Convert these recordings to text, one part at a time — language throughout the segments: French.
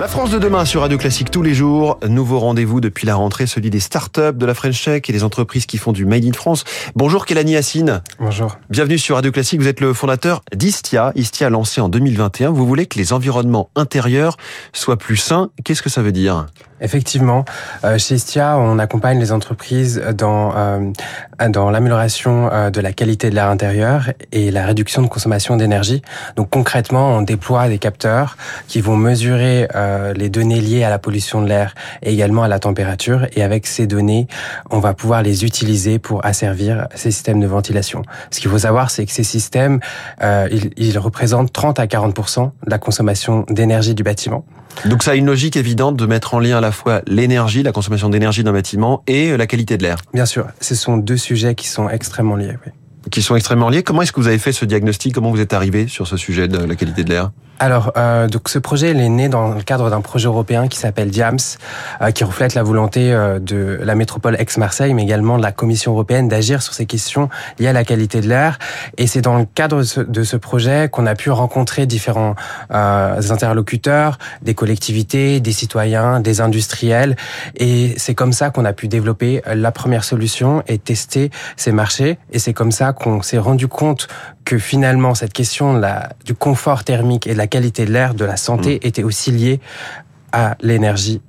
La France de demain sur Radio Classique tous les jours. Nouveau rendez-vous depuis la rentrée, celui des startups, de la French Tech et des entreprises qui font du Made in France. Bonjour Kelani Hassine. Bonjour. Bienvenue sur Radio Classique. Vous êtes le fondateur d'Istia. Istia lancé en 2021. Vous voulez que les environnements intérieurs soient plus sains. Qu'est-ce que ça veut dire? Effectivement, euh, chez Istia, on accompagne les entreprises dans euh, dans l'amélioration euh, de la qualité de l'air intérieur et la réduction de consommation d'énergie. Donc concrètement, on déploie des capteurs qui vont mesurer les données liées à la pollution de l'air et également à la température. Et avec ces données, on va pouvoir les utiliser pour asservir ces systèmes de ventilation. Ce qu'il faut savoir, c'est que ces systèmes, ils, ils représentent 30 à 40% de la consommation d'énergie du bâtiment. Donc ça a une logique évidente de mettre en lien à la fois l'énergie, la consommation d'énergie d'un bâtiment et la qualité de l'air. Bien sûr, ce sont deux sujets qui sont extrêmement liés. Oui. Qui sont extrêmement liés. Comment est-ce que vous avez fait ce diagnostic? Comment vous êtes arrivé sur ce sujet de la qualité de l'air? Alors, euh, donc ce projet il est né dans le cadre d'un projet européen qui s'appelle DIAMS, euh, qui reflète la volonté euh, de la métropole ex-Marseille, mais également de la Commission européenne d'agir sur ces questions liées à la qualité de l'air. Et c'est dans le cadre de ce, projet qu'on a pu rencontrer différents euh, interlocuteurs, des collectivités, des citoyens, des industriels. Et c'est comme ça qu'on a pu développer la première solution et tester ces marchés. Et c'est comme ça qu'on s'est rendu compte que finalement cette question de la, du confort thermique et de la qualité de l'air, de la santé, mm. était aussi liée à l'énergie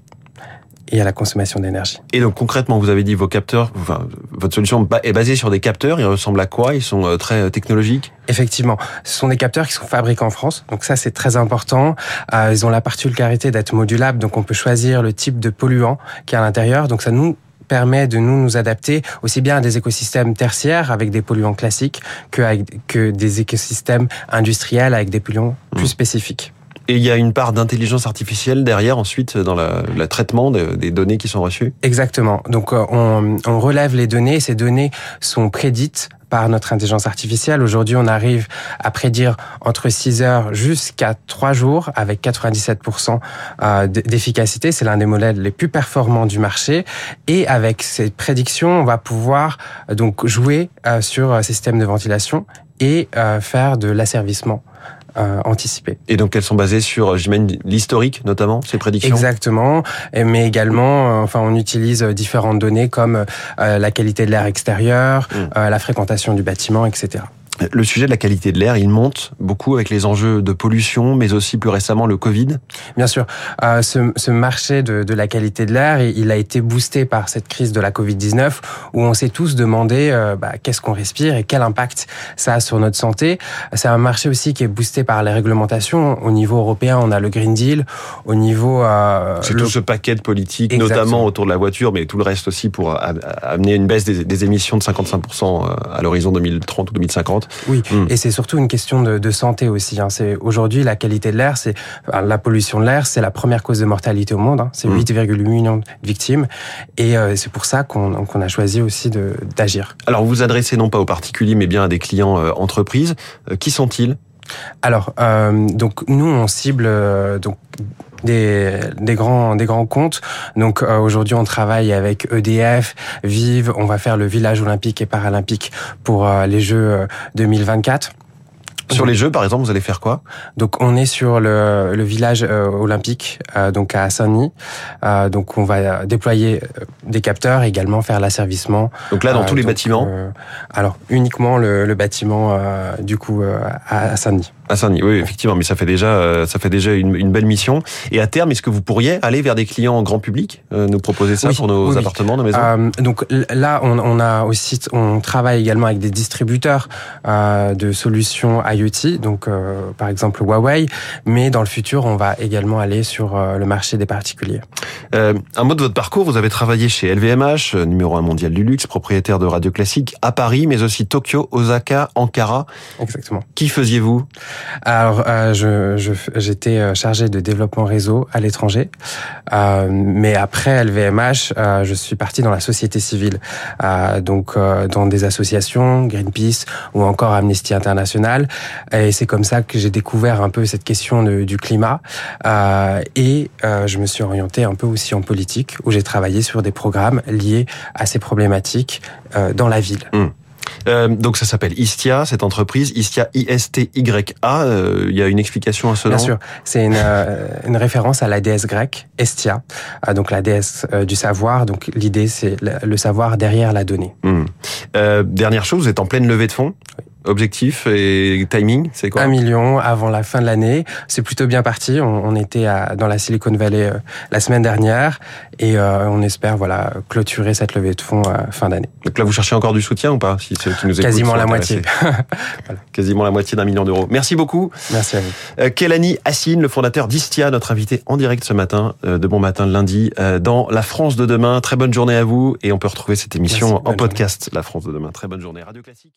et à la consommation d'énergie. Et donc concrètement, vous avez dit vos capteurs, enfin, votre solution est basée sur des capteurs, ils ressemblent à quoi? Ils sont euh, très euh, technologiques? Effectivement, ce sont des capteurs qui sont fabriqués en France, donc ça c'est très important. Euh, ils ont la particularité d'être modulables, donc on peut choisir le type de polluant qui est à l'intérieur, donc ça nous permet de nous nous adapter aussi bien à des écosystèmes tertiaires avec des polluants classiques que, avec, que des écosystèmes industriels avec des polluants plus mmh. spécifiques. Et il y a une part d'intelligence artificielle derrière ensuite dans le traitement des données qui sont reçues? Exactement. Donc euh, on, on relève les données, ces données sont prédites par notre intelligence artificielle. Aujourd'hui, on arrive à prédire entre 6 heures jusqu'à 3 jours avec 97% euh, d'efficacité. C'est l'un des modèles les plus performants du marché. Et avec ces prédictions, on va pouvoir euh, donc jouer euh, sur ces systèmes de ventilation et faire de l'asservissement euh, Et donc elles sont basées sur, j'imagine, l'historique notamment, ces prédictions? Exactement, mais également, euh, enfin, on utilise différentes données comme euh, la qualité de l'air extérieur, mmh. la fréquentation du bâtiment, etc. Le sujet de la qualité de l'air, il monte beaucoup avec les enjeux de pollution, mais aussi plus récemment le Covid. Bien sûr, euh, ce, ce, marché de, de, la qualité de l'air, il a été boosté par cette crise de la Covid-19, où on s'est tous demandé euh, bah, qu'est-ce qu'on respire et quel impact ça a sur notre santé. C'est un marché aussi qui est boosté par les réglementations. Au niveau européen, on a le Green Deal. Au niveau... Euh, C'est tout ce paquet de politiques, notamment autour de la voiture, mais tout le reste aussi pour amener une baisse des, des émissions de 55% euh, à l'horizon 2030 ou 2050. Oui, hmm. et c'est surtout une question de, de santé aussi. Hein. C'est aujourd'hui la qualité de l'air, c'est la pollution de l'air, c'est la première cause de mortalité au monde. Hein. C'est 8,8 hmm. millions de victimes, et euh, c'est pour ça qu'on a choisi aussi d'agir. Alors vous vous adressez non pas aux particuliers, mais bien à des clients euh, entreprises. Euh, qui sont-ils? Alors, donc nous on cible donc des, grands des grands comptes. Donc euh, aujourd'hui, on travaille avec EDF, Vive. On va faire le village olympique et paralympique pour euh, les Jeux 2024. Euh, sur les Jeux, par exemple, vous allez faire quoi? Donc, on est sur le, le village olympique, donc à Saint-Denis. donc, on va déployer des capteurs, également faire l'asservissement. Donc là, dans tous les bâtiments Alors, uniquement le, le bâtiment, du coup, à Saint-Denis. À Saint-Denis, oui, effectivement, mais ça fait déjà, euh, ça fait déjà une, une, belle mission. Et à terme, est-ce que vous pourriez aller vers des clients grand public, euh, nous proposer ça pour nos appartements, nos maisons? Euh, Donc là, on, on, a aussi, on travaille également avec des distributeurs euh, de solutions IoT, donc euh, par exemple Huawei. Mais dans le futur, on va également aller sur le marché des particuliers. un mot de votre parcours. Vous avez travaillé chez LVMH, numéro un mondial du luxe, propriétaire de Radio Classique à Paris, mais aussi Tokyo, Osaka, Ankara. Exactement. Qui faisiez-vous? Alors, euh, je, j'étais euh, chargé de développement réseau à l'étranger, euh, mais après LVMH, euh, je suis parti dans la société civile, euh, donc euh, dans des associations, Greenpeace ou encore Amnesty International, et c'est comme ça que j'ai découvert un peu cette question de, du climat, et je me suis orienté un peu aussi en politique, où j'ai travaillé sur des programmes liés à ces problématiques dans la ville. Mmh. Euh, donc ça s'appelle Istia, cette entreprise, Istia I-S-T-Y-A. Euh, il y a une explication à ce Bien nom sûr, c'est une, euh, une, référence à la déesse grecque, Estia, euh, donc la déesse du savoir. Donc l'idée, c'est le, savoir derrière la donnée. Mmh. dernière chose, vous êtes en pleine levée de fonds? Oui. Objectif et timing, c'est quoi? Un million avant la fin de l'année. C'est plutôt bien parti. On, on était à, dans la Silicon Valley euh, la semaine dernière et euh, on espère voilà clôturer cette levée de fonds à fin d'année. Donc là, vous cherchez encore du soutien ou pas Si ceux qui nous écoutent Quasiment la moitié. voilà. Quasiment la moitié d'un million d'euros. Merci beaucoup. Merci à vous. Euh, Kelani Assine, le fondateur d'Istia, notre invité en direct ce matin, euh, de bon matin de lundi, euh, dans La France de demain. Très bonne journée à vous et on peut retrouver cette émission Merci, en podcast, journée. La France de demain. Très bonne journée. Radio Classique.